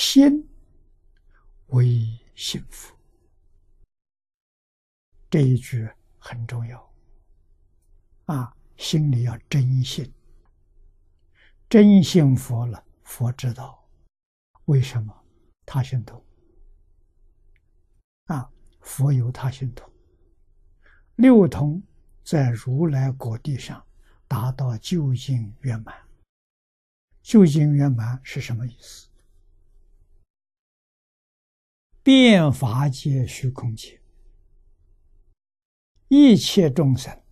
心为幸福，这一句很重要啊！心里要真信，真信佛了，佛知道为什么他心痛啊？佛有他心痛，六通在如来果地上达到究竟圆满。究竟圆满是什么意思？变法界、虚空界，一切众生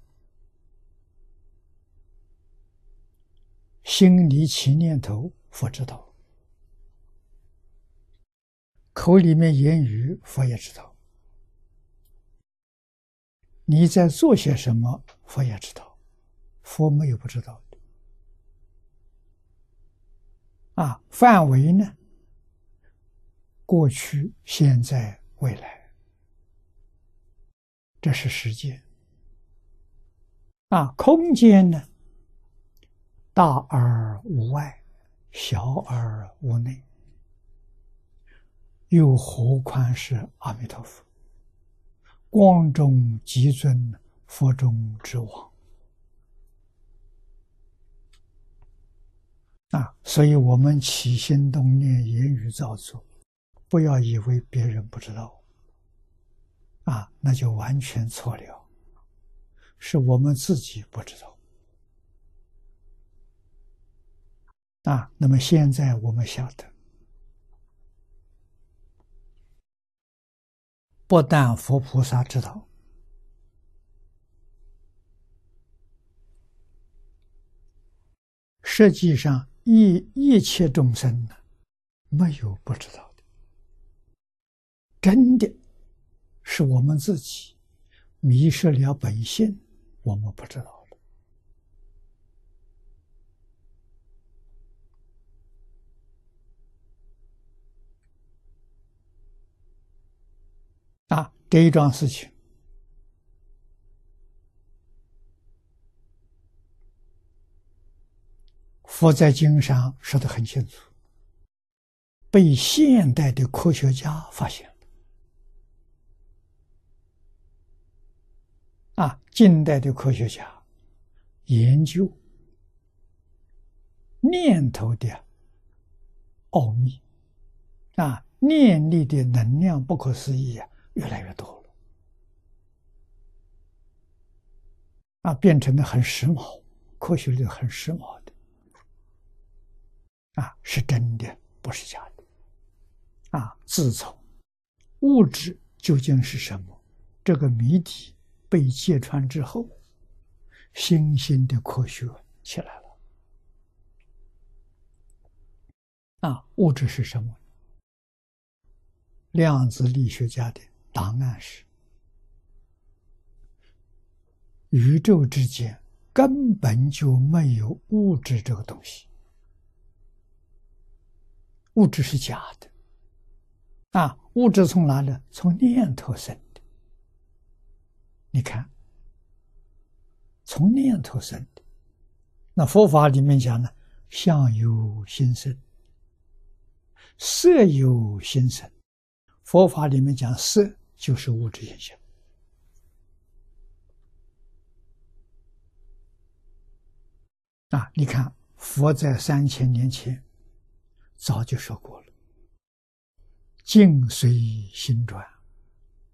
心里起念头，佛知道；口里面言语，佛也知道。你在做些什么，佛也知道。佛没有不知道的。啊，范围呢？过去、现在、未来，这是时间。啊，空间呢？大而无外，小而无内，又何况是阿弥陀佛？光中极尊，佛中之王。啊，所以我们起心动念、言语造作。不要以为别人不知道，啊，那就完全错了。是我们自己不知道，啊，那么现在我们晓得，不但佛菩萨知道，实际上一一切众生呢，没有不知道。真的是我们自己迷失了本性，我们不知道了。啊，这一桩事情，佛在经上说的很清楚，被现代的科学家发现。啊，近代的科学家研究念头的奥秘，啊，念力的能量不可思议啊，越来越多了，啊，变成了很时髦，科学的很时髦的，啊，是真的，不是假的，啊，自从物质究竟是什么这个谜题。被揭穿之后，新兴的科学起来了。啊，物质是什么？量子力学家的答案是：宇宙之间根本就没有物质这个东西，物质是假的。啊，物质从哪里？从念头生。你看，从念头生的。那佛法里面讲呢，相由心生，色由心生。佛法里面讲色就是物质现象。啊，你看佛在三千年前早就说过了，境随心转，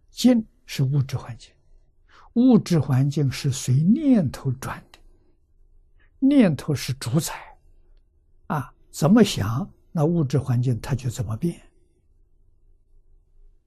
境是物质环境。物质环境是随念头转的，念头是主宰，啊，怎么想，那物质环境它就怎么变。